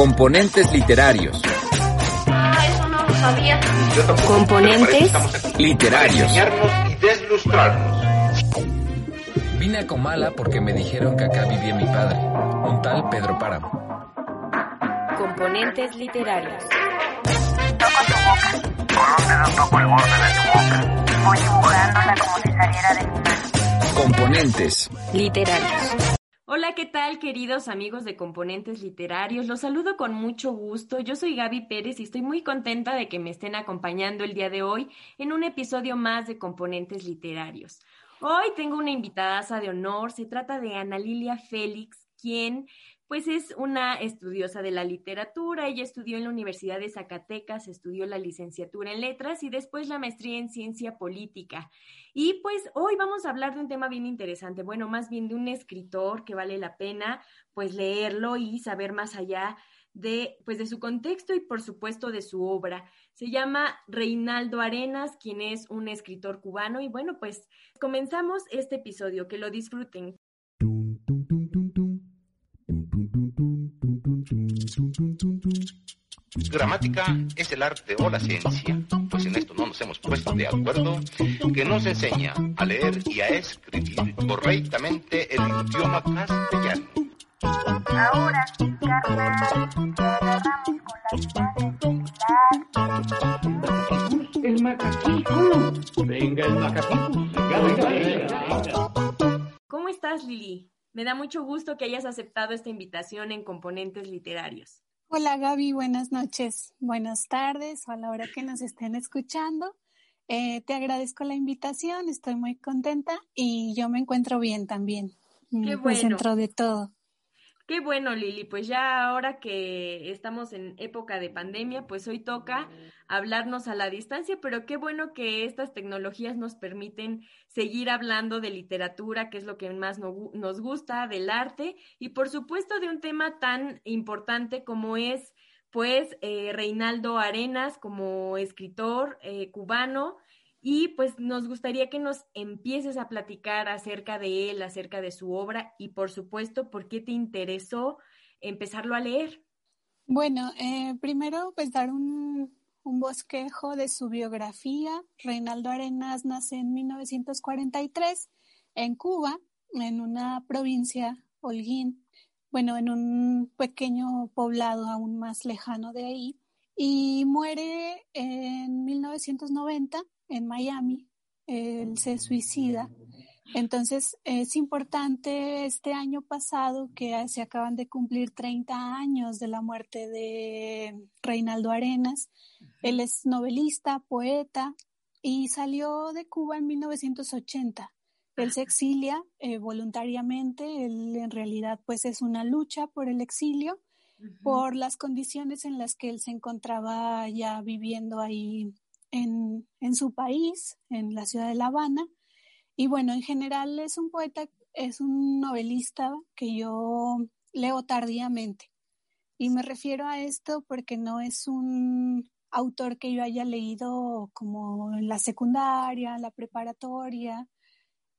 Componentes literarios. Ah, eso no lo sabía. Componentes Literarios. y deslustrarnos. Vine a Comala porque me dijeron que acá vivía mi padre, un tal Pedro Páramo. Componentes literarios. Toco tu boca. Con un dedo toco el borde de tu boca. Voy dibujándola como si saliera de mi mano. Componentes. Literarios. Hola, ¿qué tal queridos amigos de Componentes Literarios? Los saludo con mucho gusto. Yo soy Gaby Pérez y estoy muy contenta de que me estén acompañando el día de hoy en un episodio más de Componentes Literarios. Hoy tengo una invitada de honor. Se trata de Ana Lilia Félix, quien pues es una estudiosa de la literatura. Ella estudió en la Universidad de Zacatecas, estudió la licenciatura en letras y después la maestría en ciencia política. Y pues hoy vamos a hablar de un tema bien interesante, bueno, más bien de un escritor que vale la pena pues leerlo y saber más allá de pues de su contexto y por supuesto de su obra. Se llama Reinaldo Arenas, quien es un escritor cubano y bueno, pues comenzamos este episodio, que lo disfruten. Gramática es el arte o la ciencia, pues en esto no nos hemos puesto de acuerdo, que nos enseña a leer y a escribir correctamente el idioma castellano. Ahora, carnal, te agarramos con El macaquito. Venga, el macaquito. Venga, venga, venga. ¿Cómo estás, Lili? Me da mucho gusto que hayas aceptado esta invitación en Componentes Literarios. Hola Gaby, buenas noches, buenas tardes o a la hora que nos estén escuchando. Eh, te agradezco la invitación, estoy muy contenta y yo me encuentro bien también. Qué mm, Pues bueno. dentro de todo. Qué bueno, Lili. Pues ya ahora que estamos en época de pandemia, pues hoy toca hablarnos a la distancia, pero qué bueno que estas tecnologías nos permiten seguir hablando de literatura, que es lo que más nos gusta, del arte y por supuesto de un tema tan importante como es, pues, eh, Reinaldo Arenas como escritor eh, cubano. Y pues nos gustaría que nos empieces a platicar acerca de él, acerca de su obra y por supuesto, por qué te interesó empezarlo a leer. Bueno, eh, primero pues dar un, un bosquejo de su biografía. Reinaldo Arenas nace en 1943 en Cuba, en una provincia, Holguín, bueno, en un pequeño poblado aún más lejano de ahí, y muere en 1990 en Miami. Él se suicida. Entonces, es importante este año pasado que se acaban de cumplir 30 años de la muerte de Reinaldo Arenas. Él es novelista, poeta y salió de Cuba en 1980. Él se exilia eh, voluntariamente, él en realidad pues es una lucha por el exilio, por las condiciones en las que él se encontraba ya viviendo ahí en, en su país, en la ciudad de La Habana. Y bueno, en general es un poeta, es un novelista que yo leo tardíamente. Y me refiero a esto porque no es un autor que yo haya leído como en la secundaria, la preparatoria,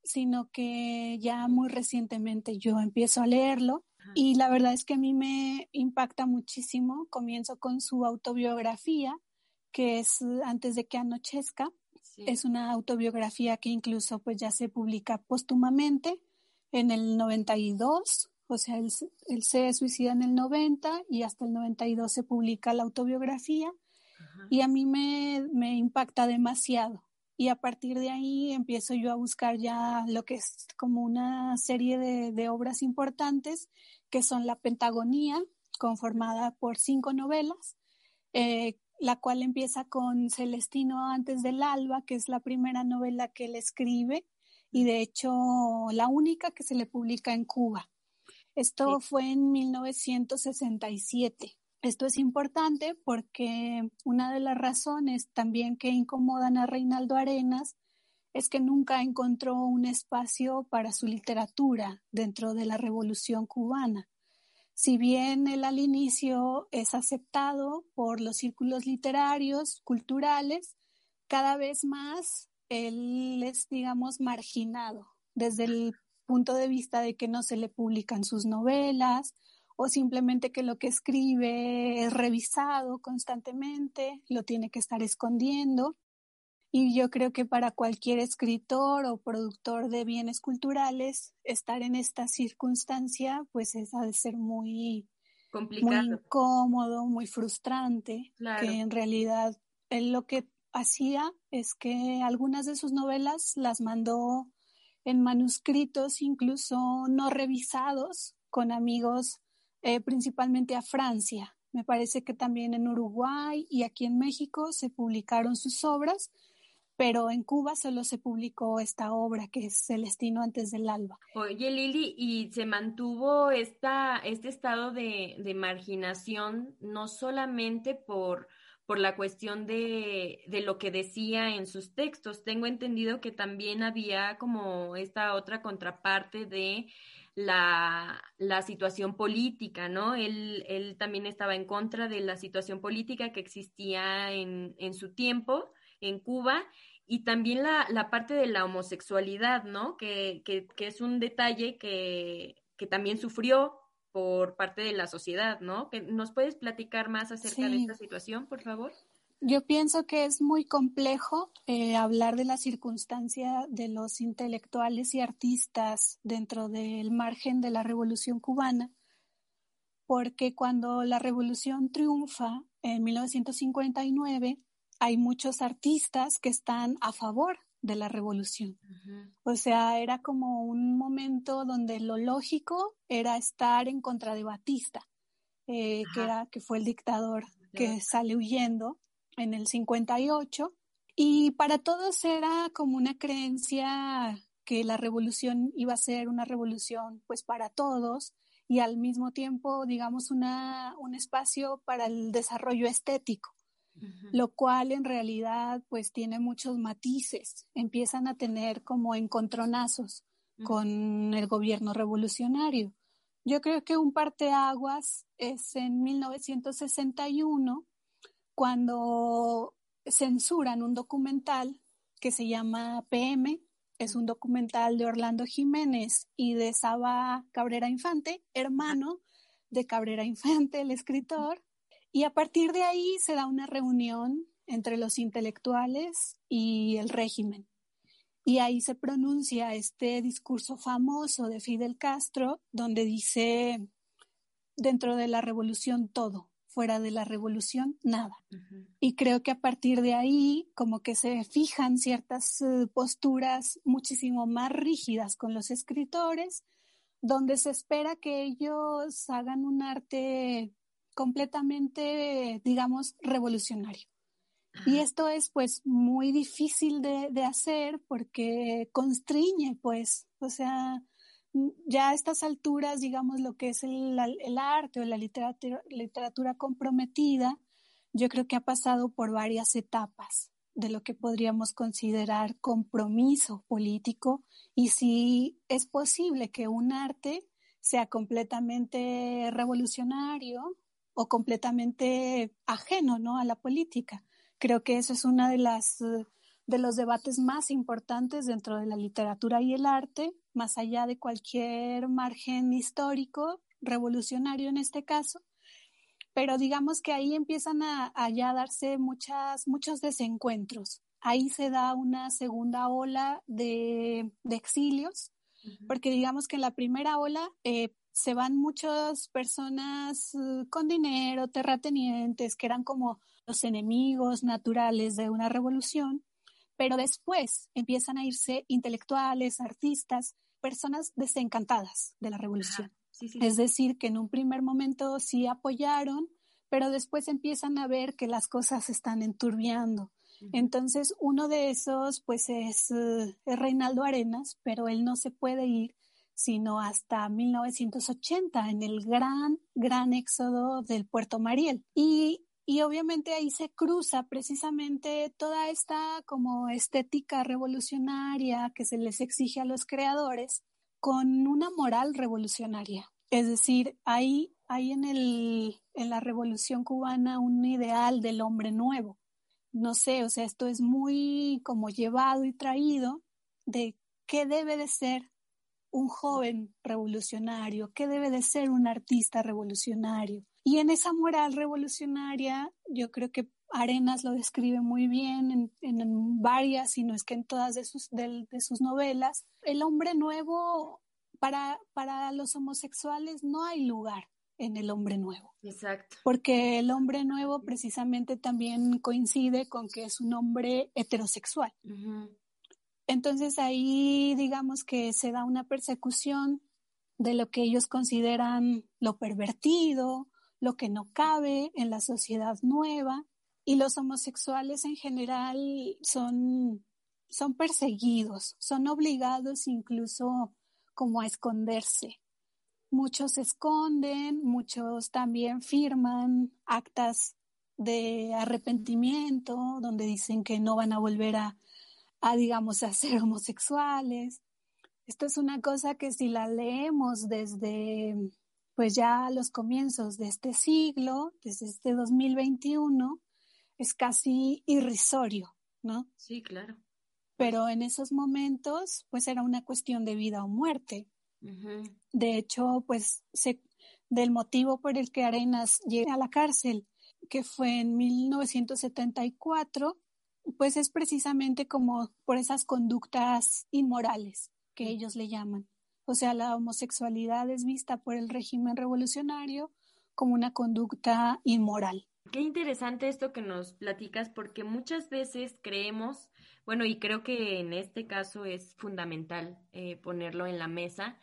sino que ya muy recientemente yo empiezo a leerlo y la verdad es que a mí me impacta muchísimo. Comienzo con su autobiografía, que es Antes de que anochezca. Sí. Es una autobiografía que incluso pues ya se publica póstumamente en el 92, o sea, él, se- él se suicida en el 90 y hasta el 92 se publica la autobiografía Ajá. y a mí me, me impacta demasiado. Y a partir de ahí empiezo yo a buscar ya lo que es como una serie de, de obras importantes, que son La Pentagonía, conformada por cinco novelas, eh, la cual empieza con Celestino antes del alba, que es la primera novela que él escribe y de hecho la única que se le publica en Cuba. Esto fue en 1967. Esto es importante porque una de las razones también que incomodan a Reinaldo Arenas es que nunca encontró un espacio para su literatura dentro de la revolución cubana. Si bien él al inicio es aceptado por los círculos literarios, culturales, cada vez más él es, digamos, marginado desde el punto de vista de que no se le publican sus novelas o simplemente que lo que escribe es revisado constantemente, lo tiene que estar escondiendo. Y yo creo que para cualquier escritor o productor de bienes culturales, estar en esta circunstancia, pues es ha de ser muy, Complicado. muy incómodo, muy frustrante, Claro. que en realidad él lo que hacía es que algunas de sus novelas las mandó en manuscritos, incluso no revisados, con amigos, eh, principalmente a Francia. Me parece que también en Uruguay y aquí en México se publicaron sus obras, pero en Cuba solo se publicó esta obra que es Celestino antes del alba. Oye, Lili, ¿y se mantuvo esta, este estado de, de marginación no solamente por, por la cuestión de, de lo que decía en sus textos? Tengo entendido que también había como esta otra contraparte de la, la situación política, ¿no? Él, él también estaba en contra de la situación política que existía en, en su tiempo en Cuba y también la, la parte de la homosexualidad, ¿no? Que, que, que es un detalle que, que, también sufrió por parte de la sociedad, ¿no? ¿Nos puedes platicar más acerca sí. de esta situación, por favor? Yo pienso que es muy complejo eh, hablar de la circunstancia de los intelectuales y artistas dentro del margen de la Revolución cubana, porque cuando la Revolución triunfa en 1959, hay muchos artistas que están a favor de la revolución. Uh -huh. O sea, era como un momento donde lo lógico era estar en contra de Batista, eh, que, era, que fue el dictador que sale huyendo en el 58. Y para todos era como una creencia que la revolución iba a ser una revolución pues para todos y al mismo tiempo, digamos, una, un espacio para el desarrollo estético. Uh -huh. lo cual en realidad pues tiene muchos matices, empiezan a tener como encontronazos uh -huh. con el gobierno revolucionario. Yo creo que un parteaguas es en 1961 cuando censuran un documental que se llama PM, es un documental de Orlando Jiménez y de Saba Cabrera Infante, hermano de Cabrera Infante, el escritor, y a partir de ahí se da una reunión entre los intelectuales y el régimen. Y ahí se pronuncia este discurso famoso de Fidel Castro, donde dice, dentro de la revolución todo, fuera de la revolución nada. Uh -huh. Y creo que a partir de ahí como que se fijan ciertas uh, posturas muchísimo más rígidas con los escritores, donde se espera que ellos hagan un arte completamente, digamos, revolucionario. Y esto es pues muy difícil de, de, hacer porque constriñe pues, o sea, ya a estas alturas, digamos, lo que es el, el arte o la literatura, literatura comprometida, yo creo que ha pasado por varias etapas de lo que podríamos considerar compromiso político y si es posible que un arte sea completamente revolucionario o completamente ajeno ¿no? a la política. Creo que eso es uno de, las, de los debates más importantes dentro de la literatura y el arte, más allá de cualquier margen histórico, revolucionario en este caso. Pero digamos que ahí empiezan a, a ya darse muchas, muchos desencuentros. Ahí se da una segunda ola de, de exilios, porque digamos que en la primera ola eh, se van muchas personas uh, con dinero, terratenientes, que eran como los enemigos naturales de una revolución, pero después empiezan a irse intelectuales, artistas, personas desencantadas de la revolución. Sí, sí, sí. Es decir, que en un primer momento sí apoyaron, pero después empiezan a ver que las cosas se están enturbiando. Uh -huh. Entonces, uno de esos, pues, es, uh, es Reinaldo Arenas, pero él no se puede ir sino hasta 1980, en el gran, gran éxodo del Puerto Mariel. Y, y obviamente ahí se cruza precisamente toda esta como estética revolucionaria que se les exige a los creadores con una moral revolucionaria. Es decir, hay, hay en, el, en la revolución cubana un ideal del hombre nuevo. No sé, o sea, esto es muy como llevado y traído de qué debe de ser un joven revolucionario, qué debe de ser un artista revolucionario. Y en esa moral revolucionaria, yo creo que Arenas lo describe muy bien en, en varias, si no es que en todas de sus, de, de sus novelas. El hombre nuevo, para, para los homosexuales no hay lugar en el hombre nuevo. Exacto. Porque el hombre nuevo precisamente también coincide con que es un hombre heterosexual. Uh -huh. Entonces ahí digamos que se da una persecución de lo que ellos consideran lo pervertido, lo que no cabe en la sociedad nueva y los homosexuales en general son, son perseguidos, son obligados incluso como a esconderse. Muchos esconden, muchos también firman actas de arrepentimiento donde dicen que no van a volver a, a digamos, a ser homosexuales. Esto es una cosa que si la leemos desde, pues ya los comienzos de este siglo, desde este 2021, es casi irrisorio, ¿no? Sí, claro. Pero en esos momentos, pues era una cuestión de vida o muerte. Uh -huh. De hecho, pues se, del motivo por el que Arenas llega a la cárcel, que fue en 1974, pues es precisamente como por esas conductas inmorales que ellos le llaman. O sea, la homosexualidad es vista por el régimen revolucionario como una conducta inmoral. Qué interesante esto que nos platicas porque muchas veces creemos, bueno, y creo que en este caso es fundamental eh, ponerlo en la mesa,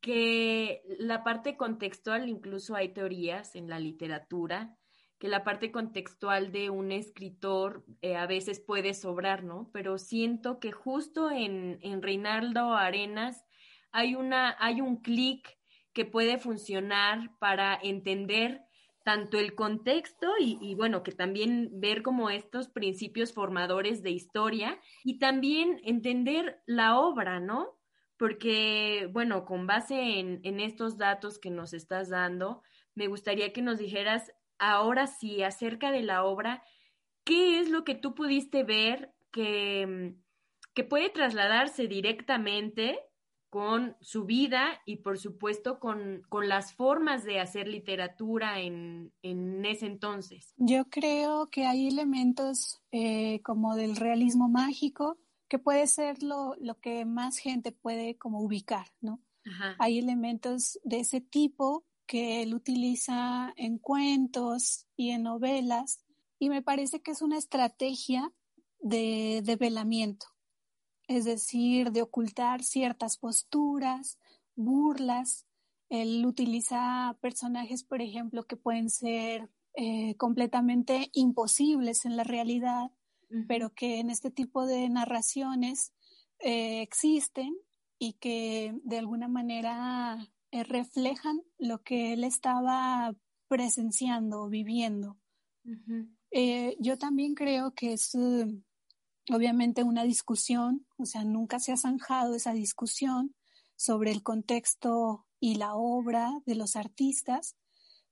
que la parte contextual, incluso hay teorías en la literatura, que la parte contextual de un escritor eh, a veces puede sobrar, ¿no? Pero siento que justo en, en Reinaldo Arenas hay, una, hay un clic que puede funcionar para entender tanto el contexto y, bueno, que también ver como estos principios formadores de historia y también entender la obra, ¿no? Porque, bueno, con base en, en estos datos que nos estás dando, me gustaría que nos dijeras ahora sí acerca de la obra, ¿qué es lo que tú pudiste ver que, que puede trasladarse directamente con su vida y por supuesto con, con las formas de hacer literatura en, en, ese entonces. Yo creo que hay elementos eh, como del realismo mágico que puede ser lo, lo, que más gente puede como ubicar, ¿no? Ajá. Hay elementos de ese tipo que él utiliza en cuentos y en novelas y me parece que es una estrategia de develamiento es decir, de ocultar ciertas posturas, burlas. Él utiliza personajes, por ejemplo, que pueden ser eh, completamente imposibles en la realidad, pero que en este tipo de narraciones eh, existen y que de alguna manera eh, reflejan lo que él estaba presenciando, viviendo. Uh -huh. yo también creo que es obviamente una discusión, o sea, nunca se ha zanjado esa discusión sobre el contexto y la obra de los artistas,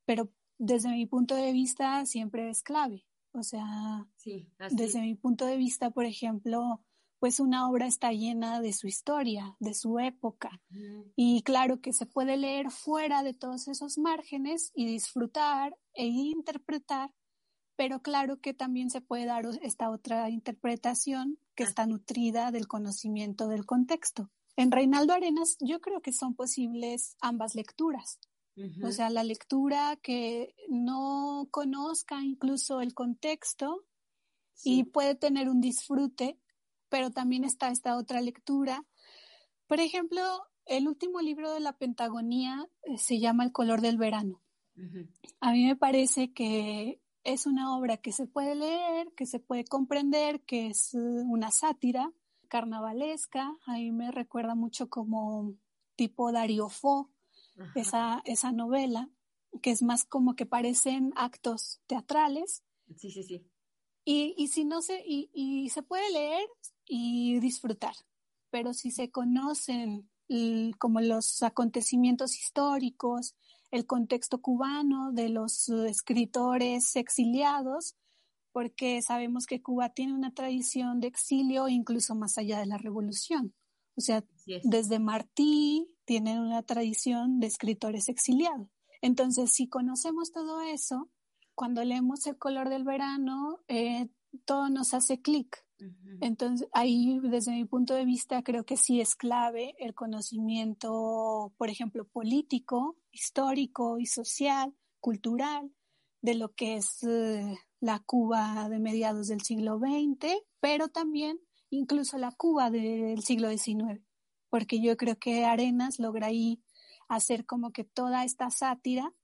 pero desde mi punto de vista siempre es clave. O sea, sí, desde mi punto de vista, por ejemplo, pues una obra está llena de su historia, de su época. Mm. Y claro que se puede leer fuera de todos esos márgenes y disfrutar e interpretar pero claro que también se puede dar esta otra interpretación que está nutrida del conocimiento del contexto. En Reinaldo Arenas yo creo que son posibles ambas lecturas. Uh -huh. O sea, la lectura que no conozca incluso el contexto sí. y puede tener un disfrute, pero también está esta otra lectura. Por ejemplo, el último libro de la Pentagonía eh, se llama El color del verano. Uh -huh. A mí me parece que es una obra que se puede leer, que se puede comprender, que es una sátira carnavalesca. Ahí me recuerda mucho como tipo Dario Fo, esa, esa novela, que es más como que parecen actos teatrales. Sí, sí, sí. Y, y si no se, y, y se puede leer y disfrutar, pero si se conocen como los acontecimientos históricos, el contexto cubano de los escritores exiliados, porque sabemos que Cuba tiene una tradición de exilio incluso más allá de la revolución. O sea, desde Martí tienen una tradición de escritores exiliados. Entonces, si conocemos todo eso, cuando leemos El color del verano, eh, todo nos hace clic. Entonces, ahí, desde mi punto de vista, creo que sí es clave el conocimiento, por ejemplo, político, histórico y social, cultural, de lo que es eh, la Cuba de mediados del siglo XX, pero también incluso la Cuba del siglo XIX, porque yo creo que Arenas logra ahí hacer como que toda esta sátira,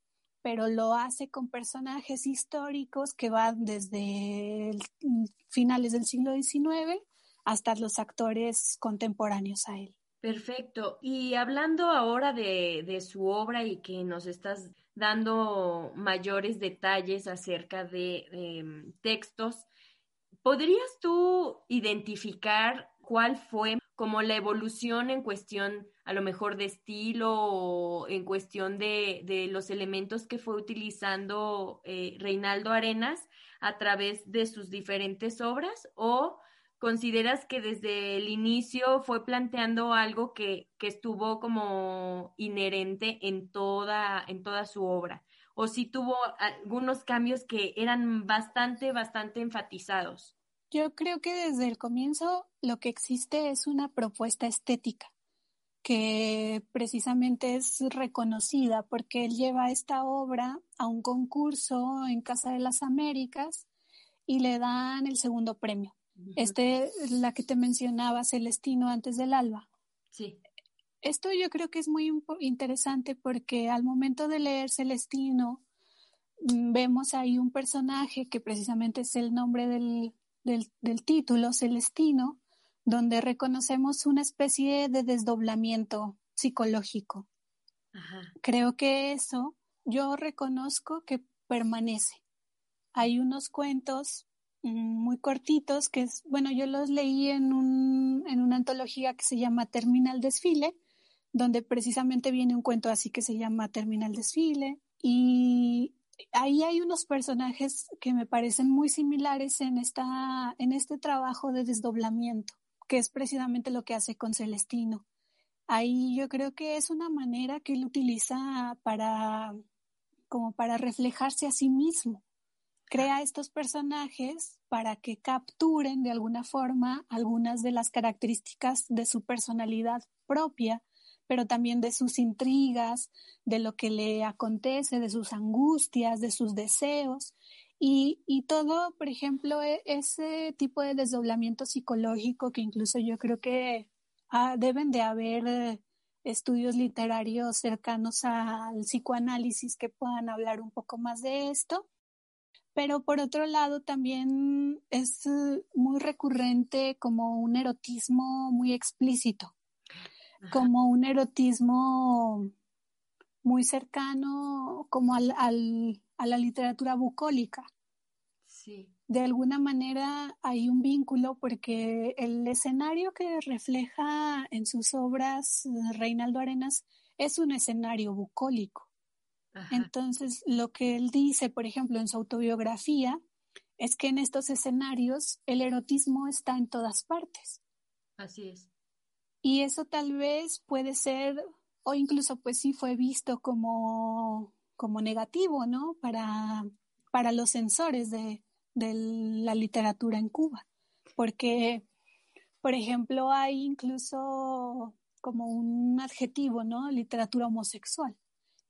pero lo hace con personajes históricos que van desde el- finales del siglo XIX hasta los actores contemporáneos a él. Perfecto. Y hablando ahora de, de su obra y que nos estás dando mayores detalles acerca de em, textos, ¿podrías tú identificar cuál fue como la evolución en cuestión a lo mejor de estilo o en cuestión de, de los elementos que fue utilizando eh, Reinaldo Arenas a través de sus diferentes obras? ¿O consideras que desde el inicio fue planteando algo que, estuvo como inherente en toda, en toda su obra? ¿O si tuvo algunos cambios que eran bastante, bastante enfatizados? Yo creo que desde el comienzo lo que existe es una propuesta estética que precisamente es reconocida porque él lleva esta obra a un concurso en Casa de las Américas y le dan el segundo premio. Este, la que te mencionaba, Celestino antes del alba. Sí. Esto yo creo que es muy interesante porque al momento de leer Celestino, mm, vemos ahí un personaje que precisamente es el nombre del, del, del título, Celestino, donde reconocemos una especie de desdoblamiento psicológico. Ajá. Creo que eso yo reconozco que permanece. Hay unos cuentos mm, muy cortitos que es, bueno, yo los leí en, un, en una antología que se llama Terminal Desfile, donde precisamente viene un cuento así que se llama Terminal Desfile y ahí hay unos personajes que me parecen muy similares en esta en este trabajo de desdoblamiento, que es precisamente lo que hace con Celestino. Ahí yo creo que es una manera que él utiliza para como para reflejarse a sí mismo. Crea estos personajes para que capturen de alguna forma algunas de las características de su personalidad propia, pero también de sus intrigas, de lo que le acontece, de sus angustias, de sus deseos. Y, y todo, por ejemplo, e- ese tipo de desdoblamiento psicológico que incluso yo creo que ah, deben de haber estudios literarios cercanos al psicoanálisis que puedan hablar un poco más de esto. Pero por otro lado también es eh, muy recurrente como un erotismo muy explícito, Ajá. como un erotismo muy cercano como al, al- a la literatura bucólica. Sí. De alguna manera hay un vínculo porque el escenario que refleja en sus obras eh, Reinaldo Arenas es un escenario bucólico. Ajá. Entonces, lo que él dice, por ejemplo, en su autobiografía, es que en estos escenarios el erotismo está en todas partes. Así es. Y eso tal vez puede ser, o incluso pues sí fue visto como, como negativo, ¿no? Para, para los censores de, de la literatura en Cuba. Porque, por ejemplo, hay incluso como un adjetivo, ¿no? Literatura homosexual.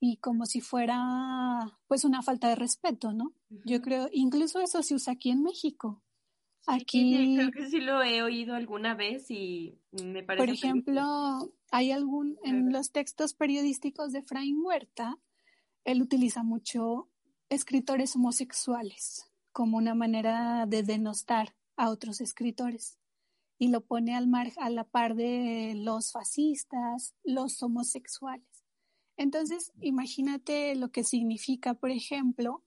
Y como si fuera pues una falta de respeto, ¿no? Yo Ujú. creo, incluso eso se usa aquí en México. Sí, Aquí, creo que sí lo he oído alguna vez y me parece por ejemplo, hay algún, en los textos periodísticos de Fraín Huerta, él utiliza mucho escritores homosexuales como una manera de denostar a otros escritores y lo pone al mar, a la par de los fascistas, los homosexuales. Entonces, imagínate lo que significa, por ejemplo,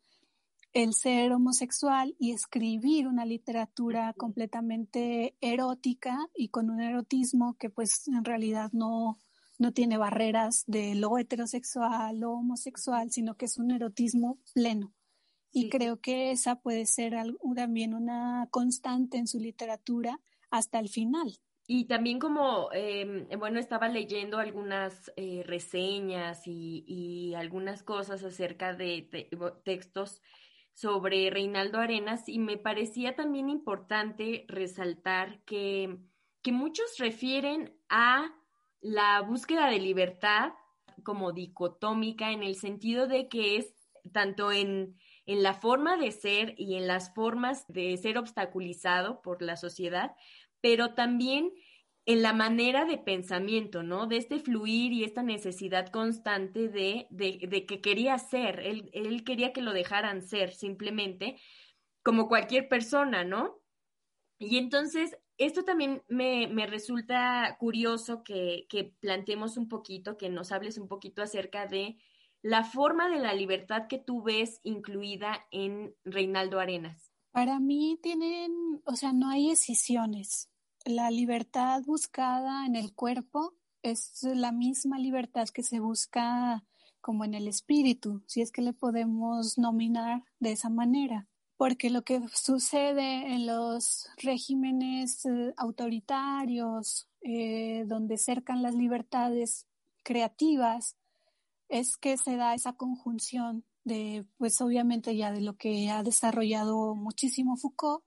el ser homosexual y escribir una literatura completamente erótica y con un erotismo que pues en realidad no, no tiene barreras de lo heterosexual o homosexual, sino que es un erotismo pleno. Y creo que esa puede ser algo- también una constante en su literatura hasta el final. Y también como, eh, bueno, estaba leyendo algunas eh, reseñas y, y, algunas cosas acerca de, de, textos sobre Reinaldo Arenas y me parecía también importante resaltar que, que muchos refieren a la búsqueda de libertad como dicotómica en el sentido de que es tanto en, en la forma de ser y en las formas de ser obstaculizado por la sociedad, pero también en la manera de pensamiento, ¿no? De este fluir y esta necesidad constante de, de, de que quería ser, él, él, quería que lo dejaran ser simplemente, como cualquier persona, ¿no? Y entonces, esto también me, me resulta curioso que, que planteemos un poquito, que nos hables un poquito acerca de la forma de la libertad que tú ves incluida en Reinaldo Arenas. Para mí tienen, o sea, no hay decisiones la libertad buscada en el cuerpo es la misma libertad que se busca como en el espíritu, si es que le podemos nominar de esa manera. Porque lo que sucede en los regímenes eh, autoritarios, eh, donde cercan las libertades creativas, es que se da esa conjunción de, pues obviamente ya de lo que ha desarrollado muchísimo Foucault,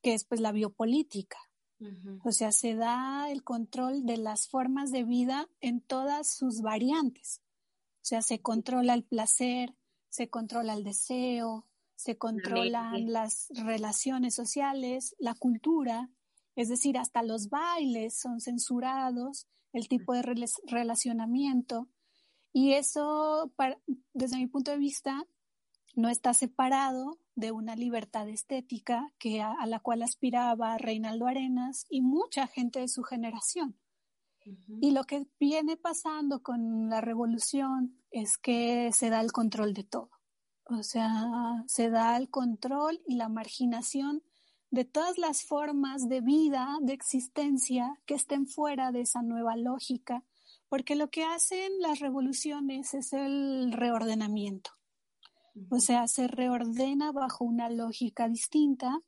que es pues la biopolítica. O sea, se da el control de las formas de vida en todas sus variantes. O sea, se controla el placer, se controla el deseo, se controlan las relaciones sociales, la cultura, es decir, hasta los bailes son censurados, el tipo de relacionamiento. Y eso, desde mi punto de vista, no está separado de una libertad estética que a, a, la cual aspiraba Reinaldo Arenas y mucha gente de su generación. Y lo que viene pasando con la revolución es que se da el control de todo. O sea, se da el control y la marginación de todas las formas de vida, de existencia que estén fuera de esa nueva lógica, porque lo que hacen las revoluciones es el reordenamiento. O sea, se reordena bajo una lógica distinta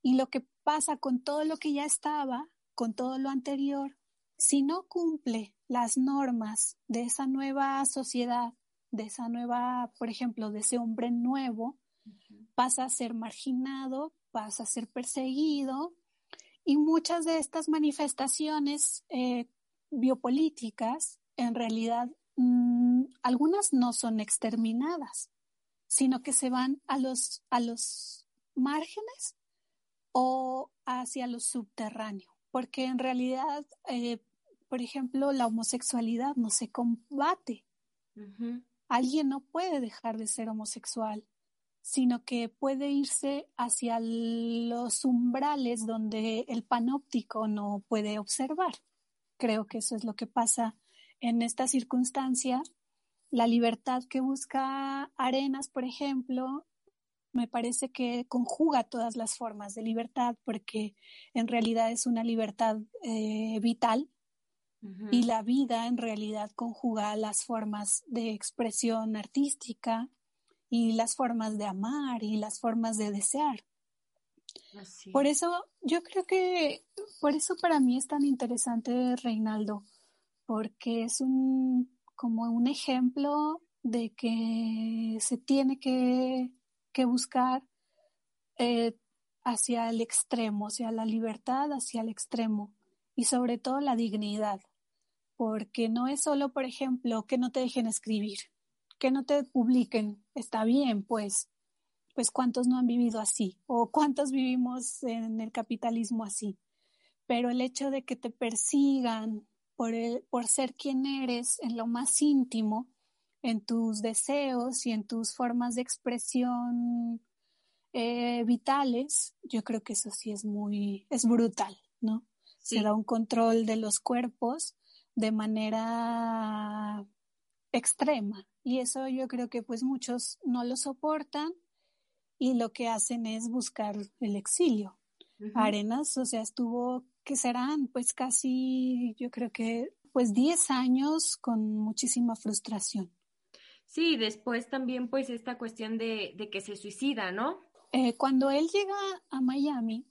y lo que pasa con todo lo que ya estaba, con todo lo anterior, si no cumple las normas de esa nueva sociedad, de esa nueva, por ejemplo, de ese hombre nuevo, pasa a ser marginado, pasa a ser perseguido y muchas de estas manifestaciones eh, biopolíticas, en realidad, mmm, algunas no son exterminadas, sino que se van a los, a los márgenes o hacia lo subterráneo, porque en realidad, eh, por ejemplo, la homosexualidad no se combate. Alguien no puede dejar de ser homosexual, sino que puede irse hacia los umbrales donde el panóptico no puede observar. Creo que eso es lo que pasa en esta circunstancia la libertad que busca Arenas, por ejemplo, me parece que conjuga todas las formas de libertad porque en realidad es una libertad eh, vital y la vida en realidad conjuga las formas de expresión artística y las formas de amar y las formas de desear. Así. Por eso yo creo que por eso para mí es tan interesante Reinaldo porque es un como un ejemplo de que se tiene que, que buscar eh, hacia el extremo, hacia la libertad, hacia el extremo y sobre todo la dignidad, porque no es solo, por ejemplo, que no te dejen escribir, que no te publiquen, está bien, pues, pues cuántos no han vivido así o cuántos vivimos en el capitalismo así, pero el hecho de que te persigan, por, por ser quien eres en lo más íntimo, en tus deseos y en tus formas de expresión eh, vitales, yo creo que eso sí es muy, es brutal, ¿no? Sí. Se da un control de los cuerpos de manera extrema y eso yo creo que pues muchos no lo soportan y lo que hacen es buscar el exilio. Arenas, o sea, estuvo que serán pues casi, yo creo que pues 10 años con muchísima frustración. Sí, después también pues esta cuestión de, de que se suicida, ¿no? Eh, cuando él llega a Miami,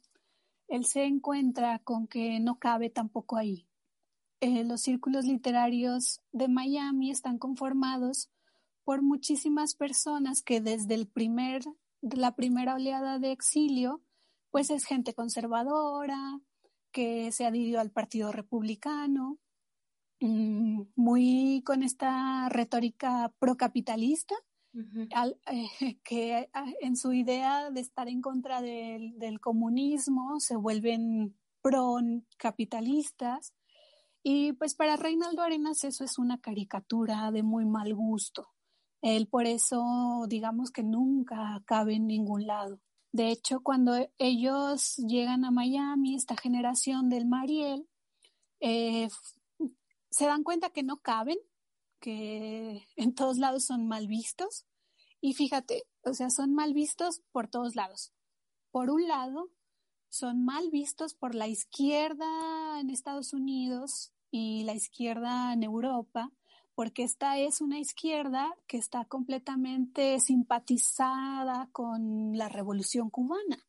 él se encuentra con que no cabe tampoco ahí. Eh, los círculos literarios de Miami están conformados por muchísimas personas que desde el primer, la primera oleada de exilio, pues es gente conservadora, que se adhirió al Partido Republicano, mm, muy con esta retórica procapitalista, eh, que ah, en su idea de estar en contra del, comunismo se vuelven pro-capitalistas. Y pues para Reinaldo Arenas eso es una caricatura de muy mal gusto. Él por eso, digamos que nunca cabe en ningún lado. De hecho, cuando ellos llegan a Miami, esta generación del Mariel, eh, se dan cuenta que no caben, que en todos lados son mal vistos. Y fíjate, o sea, son mal vistos por todos lados. Por un lado, son mal vistos por la izquierda en Estados Unidos y la izquierda en Europa, porque esta es una izquierda que está completamente simpatizada con la revolución cubana.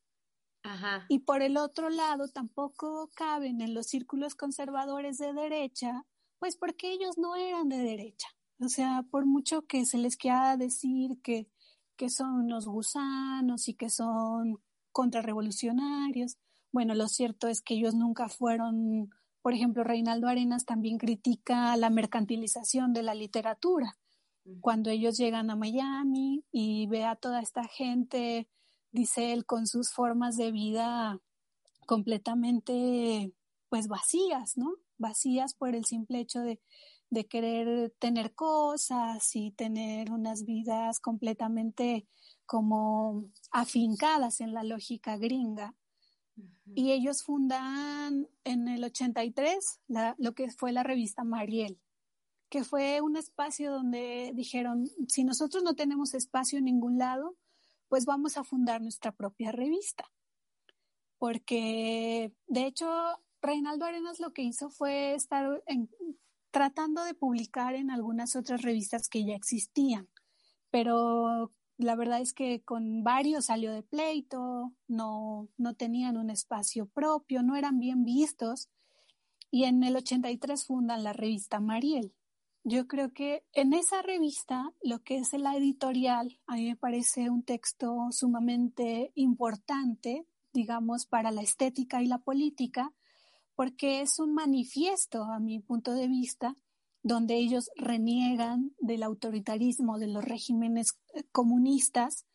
Ajá. Y por el otro lado, tampoco caben en los círculos conservadores de derecha, pues porque ellos no eran de derecha. O sea, por mucho que se les quiera decir que, que son unos gusanos y que son contrarrevolucionarios, bueno, lo cierto es que ellos nunca fueron por ejemplo, Reinaldo Arenas también critica la mercantilización de la literatura. Cuando ellos llegan a Miami y ve a toda esta gente, dice él, con sus formas de vida completamente, pues vacías, ¿no? Vacías por el simple hecho de, de querer tener cosas y tener unas vidas completamente como afincadas en la lógica gringa. Y ellos fundan en el 83 la, lo que fue la revista Mariel, que fue un espacio donde dijeron, si nosotros no tenemos espacio en ningún lado, pues vamos a fundar nuestra propia revista. Porque, de hecho, Reinaldo Arenas lo que hizo fue estar tratando de publicar en algunas otras revistas que ya existían, pero la verdad es que con varios salió de pleito, no, no tenían un espacio propio, no eran bien vistos. Y en el 83 fundan la revista Mariel. Yo creo que en esa revista, lo que es la editorial, a mí me parece un texto sumamente importante, digamos, para la estética y la política, porque es un manifiesto, a mi punto de vista, donde ellos reniegan del autoritarismo de los regímenes eh, comunistas,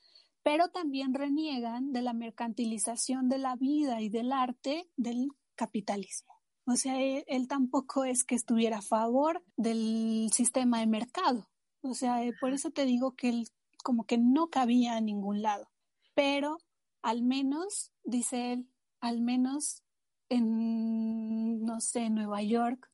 pero también reniegan de la mercantilización de la vida y del arte del capitalismo. O sea, él, él tampoco es que estuviera a favor del sistema de mercado. O sea, eh, por eso te digo que él como que no cabía a ningún lado. Pero al menos, dice él, al menos en, no sé, Nueva York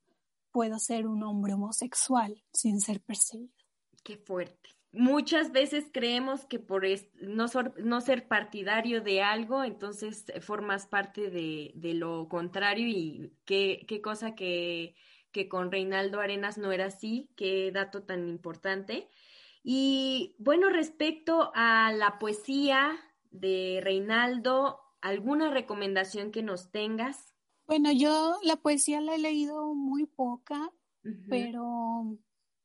puedo ser un hombre homosexual sin ser perseguido. Qué fuerte. Muchas veces creemos que por no, no, ser partidario de algo, entonces formas parte de, de lo contrario y qué, qué cosa que, que con Reinaldo Arenas no era así, qué dato tan importante. Y bueno, respecto a la poesía de Reinaldo, ¿alguna recomendación que nos tengas? Bueno, yo la poesía la he leído muy poca, pero,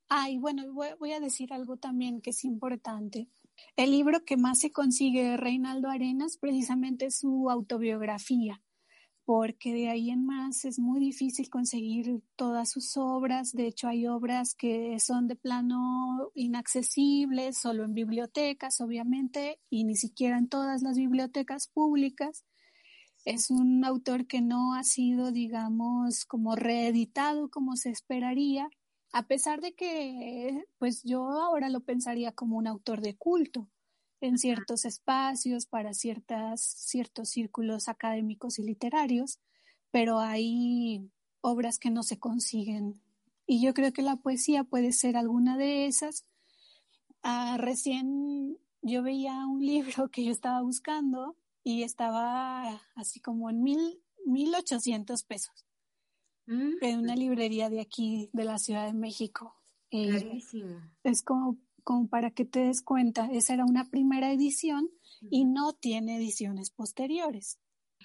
ay, bueno, voy, a decir algo también que es importante. El libro que más se consigue de Reinaldo Arenas precisamente es su autobiografía, porque de ahí en más es muy difícil conseguir todas sus obras. De hecho, hay obras que son de plano inaccesibles, solo en bibliotecas, obviamente, y ni siquiera en todas las bibliotecas públicas es un autor que no ha sido, digamos, como reeditado como se esperaría, a pesar de que, pues yo ahora lo pensaría como un autor de culto en ciertos espacios, para ciertas, ciertos círculos académicos y literarios, pero hay obras que no se consiguen. Y yo creo que la poesía puede ser alguna de esas. Ah, recién yo veía un libro que yo estaba buscando y estaba así como en mil, mil ochocientos pesos mm. en una librería de aquí, de la Ciudad de México. Eh, es como, como para que te des cuenta, esa era una primera edición y no tiene ediciones posteriores.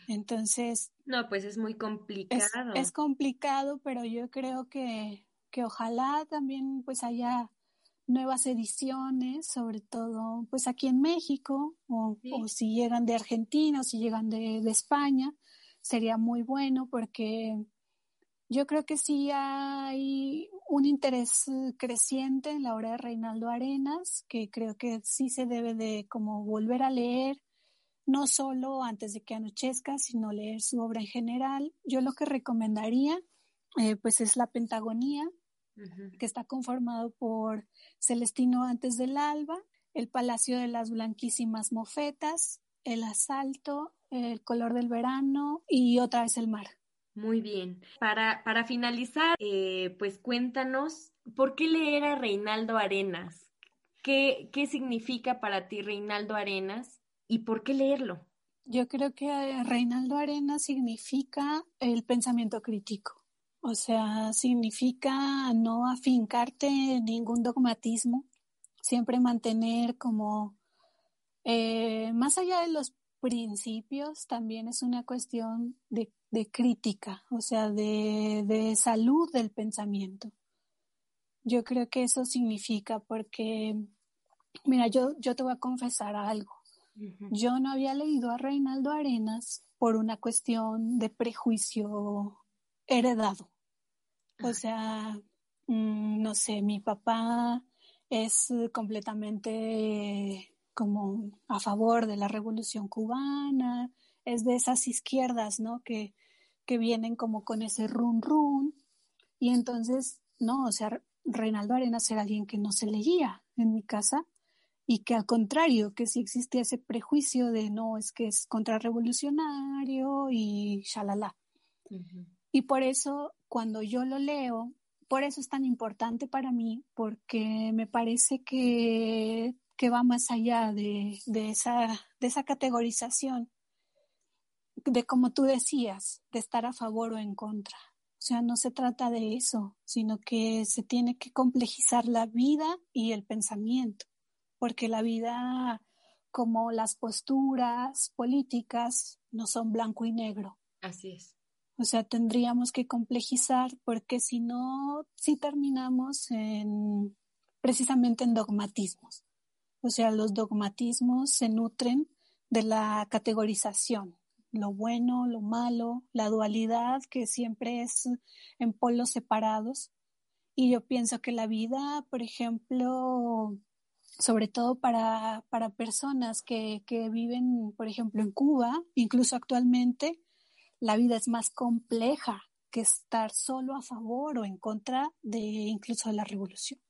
Entonces, No, pues es muy es, complicado. es complicado, pero yo creo que, que ojalá también pues haya nuevas ediciones, sobre todo pues aquí en México, o, Sí. o si llegan de Argentina o si llegan de, de España, sería muy bueno porque yo creo que sí hay un interés eh, creciente en la obra de Reinaldo Arenas, que creo que sí se debe de como volver a leer, no solo antes de que anochezca, sino leer su obra en general. Yo lo que recomendaría, eh, pues es La Pentagonía, que está conformado por Celestino antes del alba, El Palacio de las Blanquísimas Mofetas, El Asalto, El Color del Verano y otra vez el mar. Muy bien. Para, para finalizar, eh, pues cuéntanos, ¿por qué leer a Reinaldo Arenas? ¿Qué, qué significa para ti Reinaldo Arenas y por qué leerlo? Yo creo que eh, Reinaldo Arenas significa el pensamiento crítico. O sea, significa no afincarte en ningún dogmatismo, siempre mantener como, eh, más allá de los principios, también es una cuestión de, de crítica, o sea, de, de salud del pensamiento. Yo creo que eso significa porque, mira, yo, yo te voy a confesar algo. Yo no había leído a Reinaldo Arenas por una cuestión de prejuicio heredado. O sea, mm, no sé, mi papá es completamente como a favor de la revolución cubana, es de esas izquierdas, ¿no? Que, que vienen como con ese run run. Y entonces, no, o sea, Reinaldo Arenas era alguien que no se leía en mi casa y que al contrario, que sí existía ese prejuicio de no, es que es contrarrevolucionario y shalala. Ujú. Y por eso, cuando yo lo leo, por eso es tan importante para mí, porque me parece que, que va más allá de, de, esa, de esa categorización, de como tú decías, de estar a favor o en contra. O sea, no se trata de eso, sino que se tiene que complejizar la vida y el pensamiento, porque la vida, como las posturas políticas, no son blanco y negro. Así es. O sea, tendríamos que complejizar porque si no, sí terminamos en precisamente en dogmatismos. O sea, los dogmatismos se nutren de la categorización, lo bueno, lo malo, la dualidad que siempre es en polos separados. Y yo pienso que la vida, por ejemplo, sobre todo para, para personas que, que viven, por ejemplo, en Cuba, incluso actualmente, la vida es más compleja que estar solo a favor o en contra de incluso de la revolución.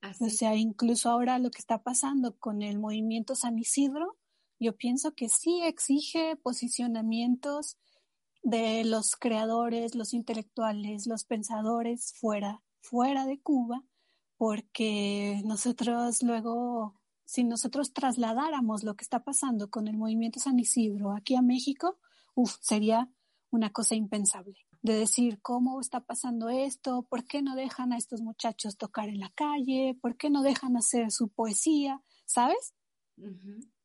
Así O sea, incluso ahora lo que está pasando con el movimiento San Isidro, yo pienso que sí exige posicionamientos de los creadores, los intelectuales, los pensadores fuera, fuera de Cuba, porque nosotros luego, si nosotros trasladáramos lo que está pasando con el movimiento San Isidro aquí a México, uf, sería una cosa impensable. De decir cómo está pasando esto, por qué no dejan a estos muchachos tocar en la calle, por qué no dejan hacer su poesía, ¿sabes?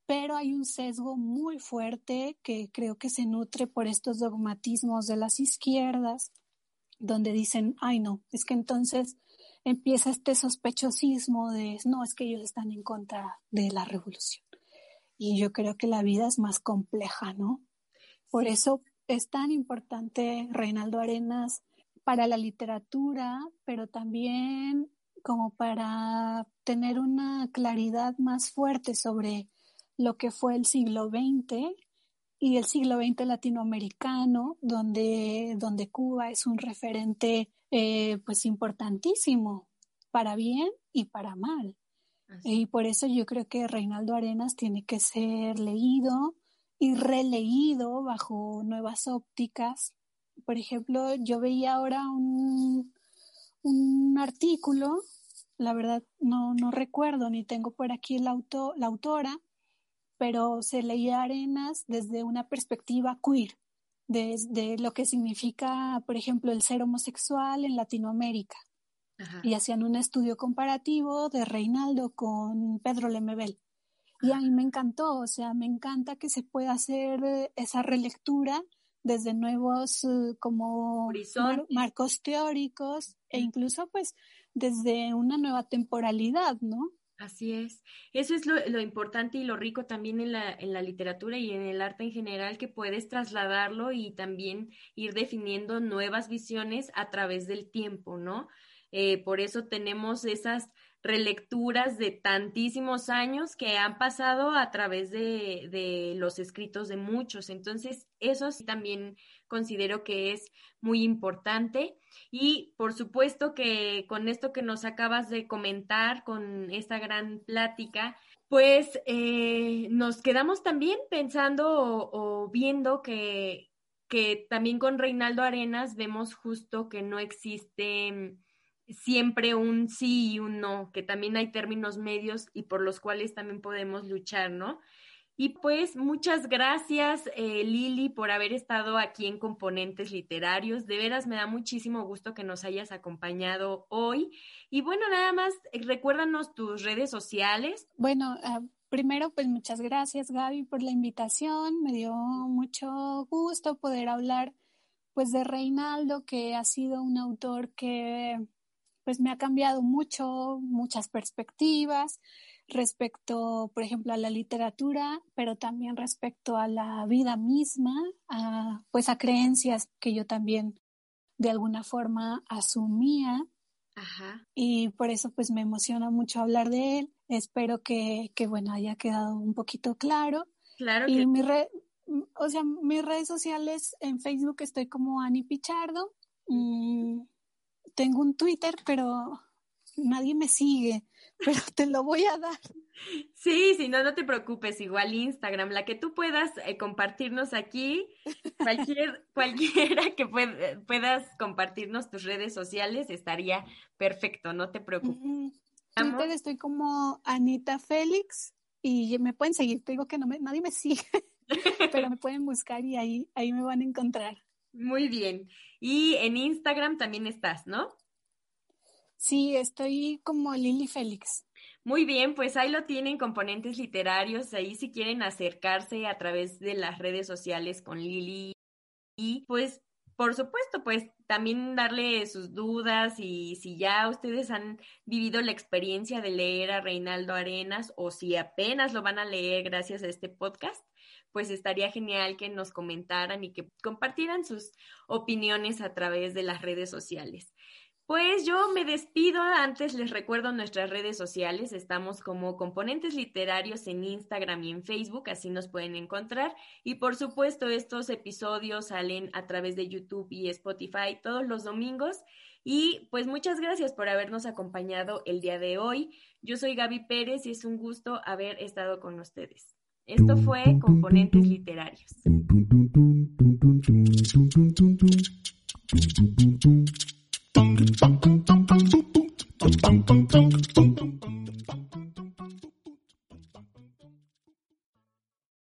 Pero hay un sesgo muy fuerte que creo que se nutre por estos dogmatismos de las izquierdas, donde dicen, ay no, es que entonces empieza este sospechosismo de, no, es que ellos están en contra de la revolución. Y yo creo que la vida es más compleja, ¿no? Por eso es tan importante Reinaldo Arenas para la literatura, pero también como para tener una claridad más fuerte sobre lo que fue el siglo XX y el siglo XX latinoamericano, donde, donde Cuba es un referente eh, pues importantísimo para bien y para mal. Así. Y por eso yo creo que Reinaldo Arenas tiene que ser leído y releído bajo nuevas ópticas. Por ejemplo, yo veía ahora un, un artículo, la verdad no, no recuerdo ni tengo por aquí el auto, la autora, pero se leía Arenas desde una perspectiva queer, desde lo que significa, por ejemplo, el ser homosexual en Latinoamérica. Ajá. Y hacían un estudio comparativo de Reinaldo con Pedro Lemebel. Y a mí me encantó, o sea, me encanta que se pueda hacer eh, esa relectura desde nuevos uh, como mar marcos teóricos e incluso pues desde una nueva temporalidad, ¿no? Así es. Eso es lo, lo, importante y lo rico también en la, en la literatura y en el arte en general, que puedes trasladarlo y también ir definiendo nuevas visiones a través del tiempo, ¿no? Eh, por eso tenemos esas relecturas de tantísimos años que han pasado a través de, de los escritos de muchos. Entonces, eso sí también considero que es muy importante. Y por supuesto que con esto que nos acabas de comentar, con esta gran plática, pues eh, nos quedamos también pensando o, viendo que, que también con Reinaldo Arenas vemos justo que no existe siempre un sí y un no, que también hay términos medios y por los cuales también podemos luchar, ¿no? Y pues muchas gracias, eh, Lili, por haber estado aquí en Componentes Literarios. De veras me da muchísimo gusto que nos hayas acompañado hoy. Y bueno, nada más, eh, recuérdanos tus redes sociales. Bueno, uh, primero, pues muchas gracias, Gaby, por la invitación. Me dio mucho gusto poder hablar pues de Reinaldo, que ha sido un autor que pues me ha cambiado mucho, muchas perspectivas respecto, por ejemplo, a la literatura, pero también respecto a la vida misma, a, pues a creencias que yo también de alguna forma asumía. Ajá. Y por eso pues me emociona mucho hablar de él. Espero que, que bueno, haya quedado un poquito claro. Claro. Y que... mi red, o sea, mis redes sociales en Facebook estoy como Ani Pichardo. Mm, tengo un Twitter, pero nadie me sigue, pero te lo voy a dar. Sí, si no, no te preocupes, igual Instagram, la que tú puedas eh, compartirnos aquí, cualquier, cualquiera que puedas compartirnos tus redes sociales estaría perfecto, no te preocupes. Mm -hmm. Twitter estoy como Anita Félix y me pueden seguir, te digo que no me, nadie me sigue, pero me pueden buscar y ahí, ahí me van a encontrar. Muy bien. Y en Instagram también estás, ¿no? Sí, estoy como Lili Félix. Muy bien, pues ahí lo tienen componentes literarios, ahí si quieren acercarse a través de las redes sociales con Lili y pues por supuesto, pues también darle sus dudas y si ya ustedes han vivido la experiencia de leer a Reinaldo Arenas o si apenas lo van a leer gracias a este podcast, pues estaría genial que nos comentaran y que compartieran sus opiniones a través de las redes sociales. Pues yo me despido, antes les recuerdo nuestras redes sociales, estamos como componentes literarios en Instagram y en Facebook, así nos pueden encontrar. Y por supuesto, estos episodios salen a través de YouTube y Spotify todos los domingos. Y pues muchas gracias por habernos acompañado el día de hoy. Yo soy Gaby Pérez y es un gusto haber estado con ustedes. Esto fue Componentes Literarios.